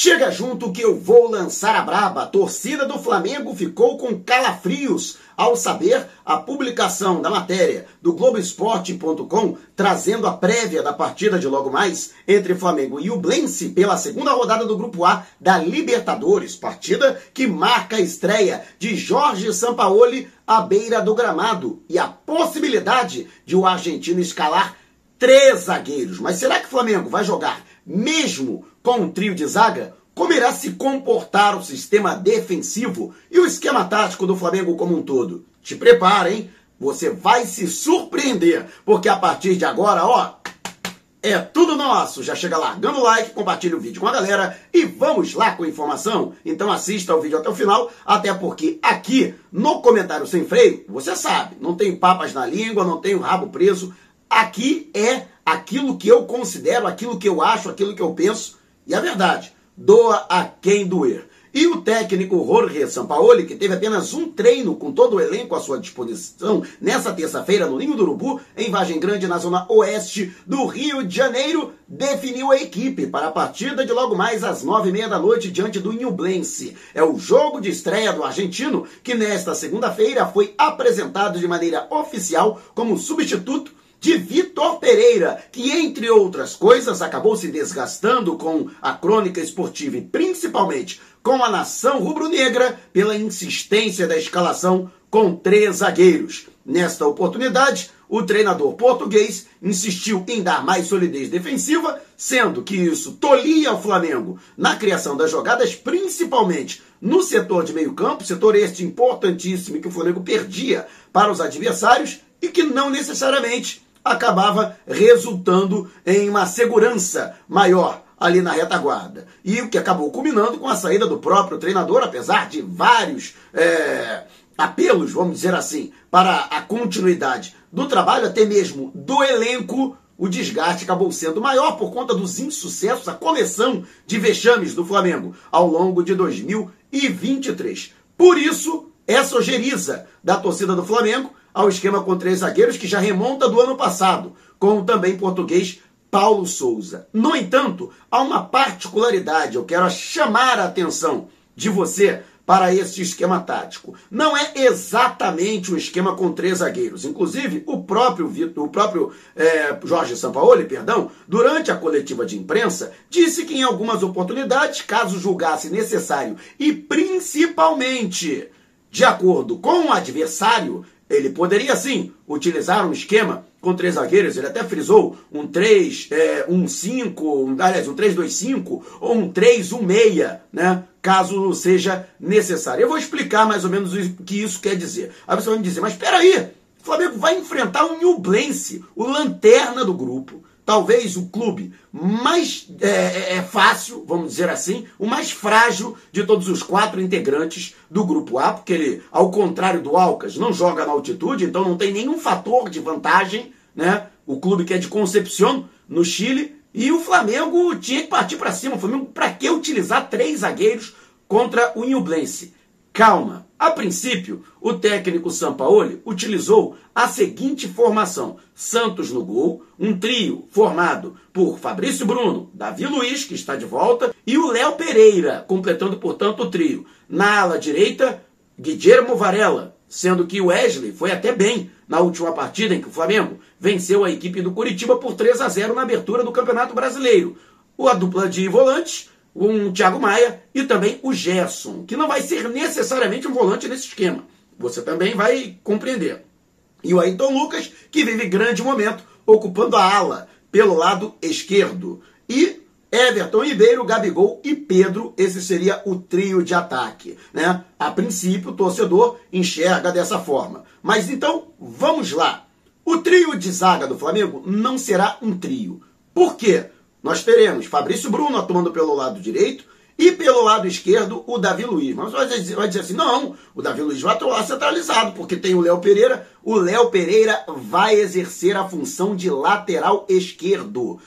Chega junto que eu vou lançar a braba. A torcida do Flamengo ficou com calafrios ao saber a publicação da matéria do Globoesporte.com trazendo a prévia da partida de logo mais entre Flamengo e o Blense pela segunda rodada do Grupo A da Libertadores, partida que marca a estreia de Jorge Sampaoli à beira do gramado e a possibilidade de o argentino escalar três zagueiros. Mas será que o Flamengo vai jogar mesmo com um trio de zaga? Como irá se comportar o sistema defensivo e o esquema tático do Flamengo como um todo? Te prepara, hein? Você vai se surpreender, porque a partir de agora, ó, é tudo nosso. Já chega largando o like, compartilha o vídeo com a galera e vamos lá com a informação. Então assista o vídeo até o final, até porque aqui no comentário sem freio, você sabe, não tem papas na língua, não tem o rabo preso. Aqui é aquilo que eu considero, aquilo que eu acho, aquilo que eu penso. E a verdade, doa a quem doer. E o técnico Jorge Sampaoli, que teve apenas um treino com todo o elenco à sua disposição nessa terça-feira no Ninho do Urubu, em Vagem Grande, na zona oeste do Rio de Janeiro, definiu a equipe para a partida de logo mais às nove e meia da noite diante do Nublense. É o jogo de estreia do argentino, que nesta segunda-feira foi apresentado de maneira oficial como substituto de Vitor Pereira, que, entre outras coisas, acabou se desgastando com a crônica esportiva e principalmente com a nação rubro-negra pela insistência da escalação com três zagueiros. Nesta oportunidade, o treinador português insistiu em dar mais solidez defensiva, sendo que isso tolia o Flamengo na criação das jogadas, principalmente no setor de meio-campo, setor este importantíssimo que o Flamengo perdia para os adversários e que não necessariamente acabava resultando em uma segurança maior ali na retaguarda. E o que acabou culminando com a saída do próprio treinador, apesar de vários é, apelos, vamos dizer assim, para a continuidade do trabalho, até mesmo do elenco, o desgaste acabou sendo maior por conta dos insucessos, a coleção de vexames do Flamengo ao longo de 2023. Por isso, essa ojeriza da torcida do Flamengo ao esquema com três zagueiros que já remonta do ano passado, com o também português Paulo Souza. No entanto, há uma particularidade, eu quero chamar a atenção de você para esse esquema tático. Não é exatamente um esquema com três zagueiros. Inclusive, o próprio Vitor, o próprio é, Jorge Sampaoli, perdão, durante a coletiva de imprensa, disse que em algumas oportunidades, caso julgasse necessário e principalmente de acordo com o adversário, ele poderia sim utilizar um esquema com três zagueiros, ele até frisou um 3, é, um 5, um, aliás, um 3-2-5 ou um 3-1-6, né? Caso seja necessário. Eu vou explicar mais ou menos o que isso quer dizer. Aí você vai me dizer, mas espera aí, o Flamengo vai enfrentar o Newblense, o lanterna do grupo talvez o clube mais é, é, é, fácil, vamos dizer assim, o mais frágil de todos os quatro integrantes do grupo A, porque ele, ao contrário do Alcas, não joga na altitude, então não tem nenhum fator de vantagem, né? O clube que é de Concepción, no Chile, e o Flamengo tinha que partir para cima. O Flamengo, para que utilizar três zagueiros contra o Inublense? Calma. A princípio, o técnico Sampaoli utilizou a seguinte formação: Santos no gol, um trio formado por Fabrício Bruno, Davi Luiz, que está de volta, e o Léo Pereira, completando, portanto, o trio. Na ala direita, Guilherme Varela, sendo que o Wesley foi até bem na última partida em que o Flamengo venceu a equipe do Curitiba por 3 a 0 na abertura do Campeonato Brasileiro. A dupla de volantes um Thiago Maia e também o Gerson, que não vai ser necessariamente um volante nesse esquema. Você também vai compreender. E o Ayrton Lucas, que vive grande momento, ocupando a ala pelo lado esquerdo. E Everton Ribeiro, Gabigol e Pedro, esse seria o trio de ataque. Né? A princípio, o torcedor enxerga dessa forma. Mas então, vamos lá. O trio de zaga do Flamengo não será um trio. Por quê? Nós teremos Fabrício Bruno atuando pelo lado direito e pelo lado esquerdo o Davi Luiz. Mas você vai dizer, assim: não, o Davi Luiz vai atuar centralizado, porque tem o Léo Pereira. O Léo Pereira vai exercer a função de lateral esquerdo.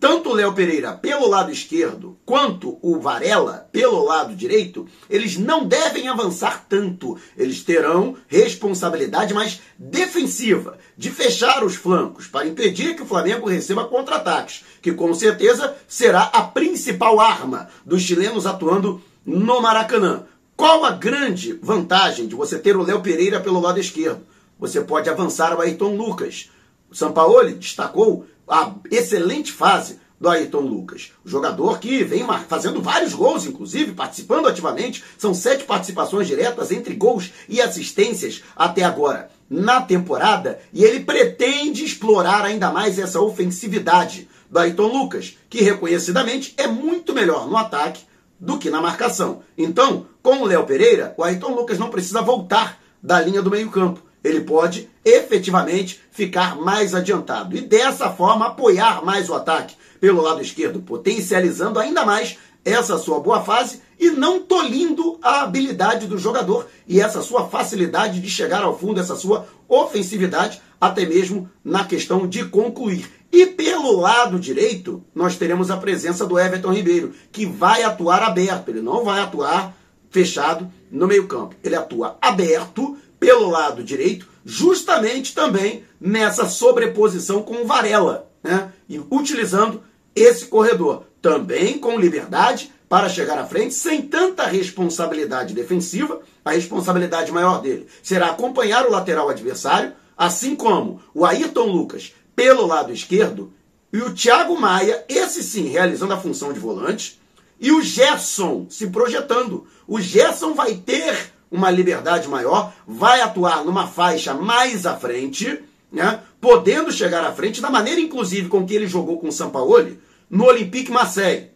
Tanto o Léo Pereira pelo lado esquerdo quanto o Varela pelo lado direito, eles não devem avançar tanto. Eles terão responsabilidade mais defensiva de fechar os flancos para impedir que o Flamengo receba contra-ataques, que com certeza será a principal arma dos chilenos atuando no Maracanã. Qual a grande vantagem de você ter o Léo Pereira pelo lado esquerdo? Você pode avançar o Ayrton Lucas. Sampaoli destacou a excelente fase do Ayrton Lucas. O jogador que vem fazendo vários gols, inclusive, participando ativamente. São sete participações diretas entre gols e assistências até agora na temporada. E ele pretende explorar ainda mais essa ofensividade do Ayrton Lucas, que reconhecidamente é muito melhor no ataque do que na marcação. Então, com o Léo Pereira, o Ayrton Lucas não precisa voltar da linha do meio-campo ele pode efetivamente ficar mais adiantado e dessa forma apoiar mais o ataque pelo lado esquerdo, potencializando ainda mais essa sua boa fase e não tolindo a habilidade do jogador e essa sua facilidade de chegar ao fundo, essa sua ofensividade, até mesmo na questão de concluir. E pelo lado direito, nós teremos a presença do Everton Ribeiro, que vai atuar aberto, ele não vai atuar fechado no meio-campo. Ele atua aberto pelo lado direito, justamente também nessa sobreposição com o Varela, né? E utilizando esse corredor, também com liberdade para chegar à frente, sem tanta responsabilidade defensiva. A responsabilidade maior dele será acompanhar o lateral adversário, assim como o Ayrton Lucas pelo lado esquerdo e o Thiago Maia, esse sim, realizando a função de volante, e o Gerson se projetando. O Gerson vai ter uma liberdade maior, vai atuar numa faixa mais à frente, né, podendo chegar à frente da maneira, inclusive, com que ele jogou com o Sampaoli no Olympique Marseille.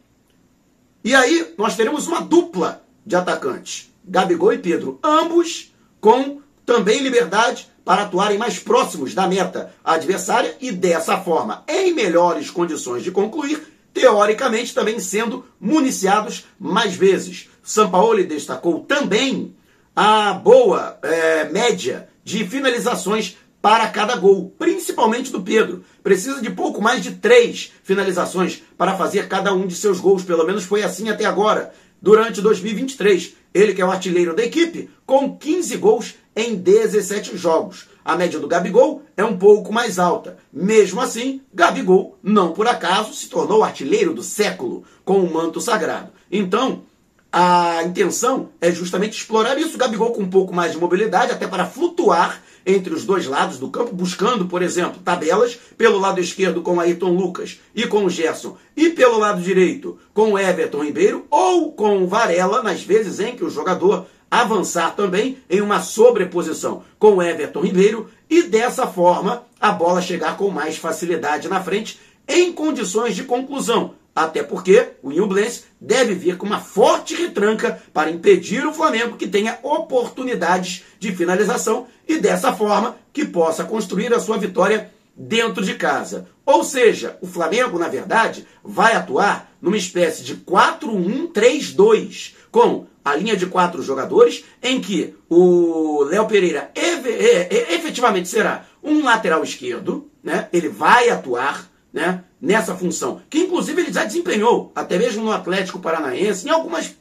E aí nós teremos uma dupla de atacantes, Gabigol e Pedro, ambos com também liberdade para atuarem mais próximos da meta adversária e dessa forma, em melhores condições de concluir, teoricamente também sendo municiados mais vezes. Sampaoli destacou também a boa é, média de finalizações para cada gol, principalmente do Pedro. Precisa de pouco mais de três finalizações para fazer cada um de seus gols, pelo menos foi assim até agora, durante 2023. Ele que é o artilheiro da equipe, com 15 gols em 17 jogos. A média do Gabigol é um pouco mais alta. Mesmo assim, Gabigol, não por acaso, se tornou o artilheiro do século com o manto sagrado. Então, a intenção é justamente explorar isso. Gabigol com um pouco mais de mobilidade, até para flutuar entre os dois lados do campo, buscando, por exemplo, tabelas. Pelo lado esquerdo com Ayrton Lucas e com o Gerson, e pelo lado direito com o Everton Ribeiro, ou com o Varela, nas vezes em que o jogador avançar também em uma sobreposição com o Everton Ribeiro, e dessa forma a bola chegar com mais facilidade na frente, em condições de conclusão até porque o Nublense deve vir com uma forte retranca para impedir o Flamengo que tenha oportunidades de finalização e dessa forma que possa construir a sua vitória dentro de casa. Ou seja, o Flamengo, na verdade, vai atuar numa espécie de 4-1-3-2, com a linha de quatro jogadores, em que o Léo Pereira efetivamente será um lateral esquerdo, né? ele vai atuar né, nessa função, que inclusive ele já desempenhou, até mesmo no Atlético Paranaense, em algumas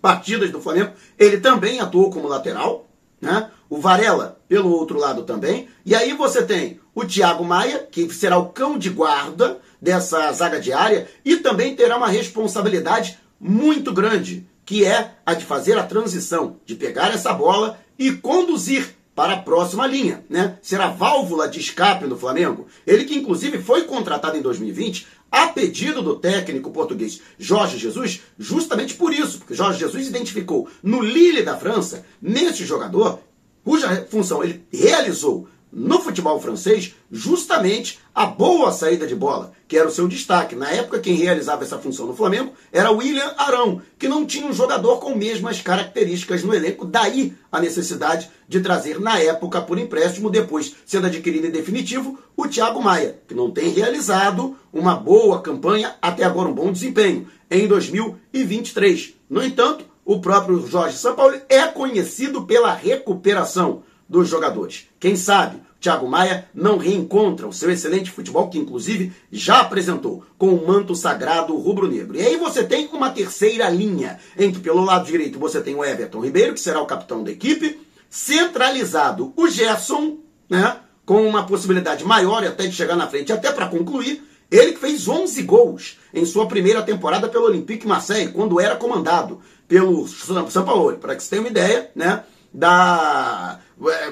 partidas do Flamengo, ele também atuou como lateral, né? O Varela, pelo outro lado também. E aí você tem o Thiago Maia, que será o cão de guarda dessa zaga diária e também terá uma responsabilidade muito grande, que é a de fazer a transição, de pegar essa bola e conduzir para a próxima linha, né? Será válvula de escape no Flamengo. Ele que inclusive foi contratado em 2020 a pedido do técnico português Jorge Jesus, justamente por isso, porque Jorge Jesus identificou no Lille da França, nesse jogador, cuja função ele realizou no futebol francês justamente a boa saída de bola, que era o seu destaque. Na época, quem realizava essa função no Flamengo era William Arão, que não tinha um jogador com mesmas características no elenco, daí a necessidade de trazer na época por empréstimo, depois sendo adquirido em definitivo, o Thiago Maia, que não tem realizado uma boa campanha, até agora um bom desempenho, em 2023. No entanto, o próprio Jorge Sampaoli é conhecido pela recuperação dos jogadores. Quem sabe Thiago Maia não reencontra o seu excelente futebol, que inclusive já apresentou com o manto sagrado rubro-negro. E aí você tem uma terceira linha, em que pelo lado direito você tem o Everton Ribeiro, que será o capitão da equipe, centralizado o Gerson, né, com uma possibilidade maior até de chegar na frente, até para concluir, ele que fez 11 gols em sua primeira temporada pelo Olympique Marseille, quando era comandado pelo São Paulo. Para que você tenha uma ideia, né? Da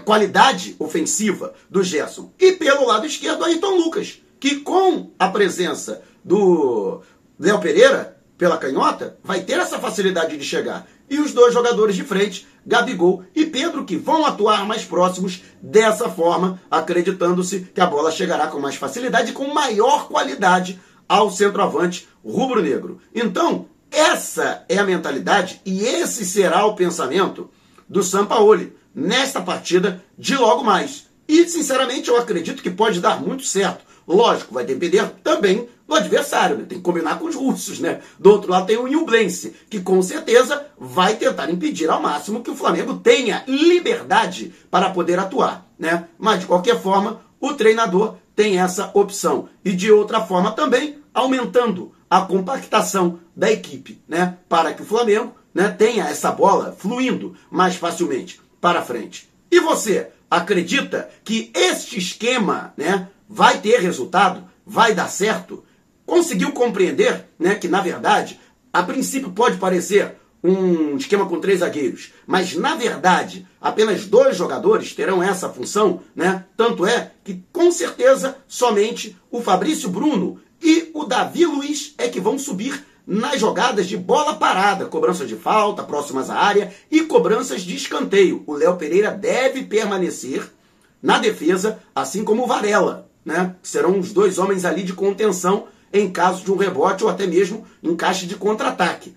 qualidade ofensiva do Gerson. E pelo lado esquerdo, Ayrton Lucas, que com a presença do Léo Pereira pela canhota, vai ter essa facilidade de chegar. E os dois jogadores de frente, Gabigol e Pedro, que vão atuar mais próximos dessa forma, acreditando-se que a bola chegará com mais facilidade e com maior qualidade ao centroavante rubro-negro. Então, essa é a mentalidade e esse será o pensamento do Sampaoli nesta partida de logo mais. E, sinceramente, eu acredito que pode dar muito certo. Lógico, vai depender também do adversário, né? tem que combinar com os russos. Né? Do outro lado tem o Nublense, que com certeza vai tentar impedir ao máximo que o Flamengo tenha liberdade para poder atuar. Né? Mas, de qualquer forma, o treinador tem essa opção. E de outra forma também, aumentando a compactação da equipe, né? Para que o Flamengo né, tenha essa bola fluindo mais facilmente para frente. E você acredita que este esquema né, vai ter resultado? Vai dar certo? Conseguiu compreender né, que, na verdade, a princípio pode parecer um esquema com três zagueiros, mas na verdade apenas dois jogadores terão essa função, né? Tanto é que com certeza somente o Fabrício Bruno e o Davi Luiz é que vão subir nas jogadas de bola parada, cobranças de falta, próximas à área e cobranças de escanteio. O Léo Pereira deve permanecer na defesa, assim como o Varela, né? Que serão os dois homens ali de contenção em caso de um rebote ou até mesmo encaixe de contra-ataque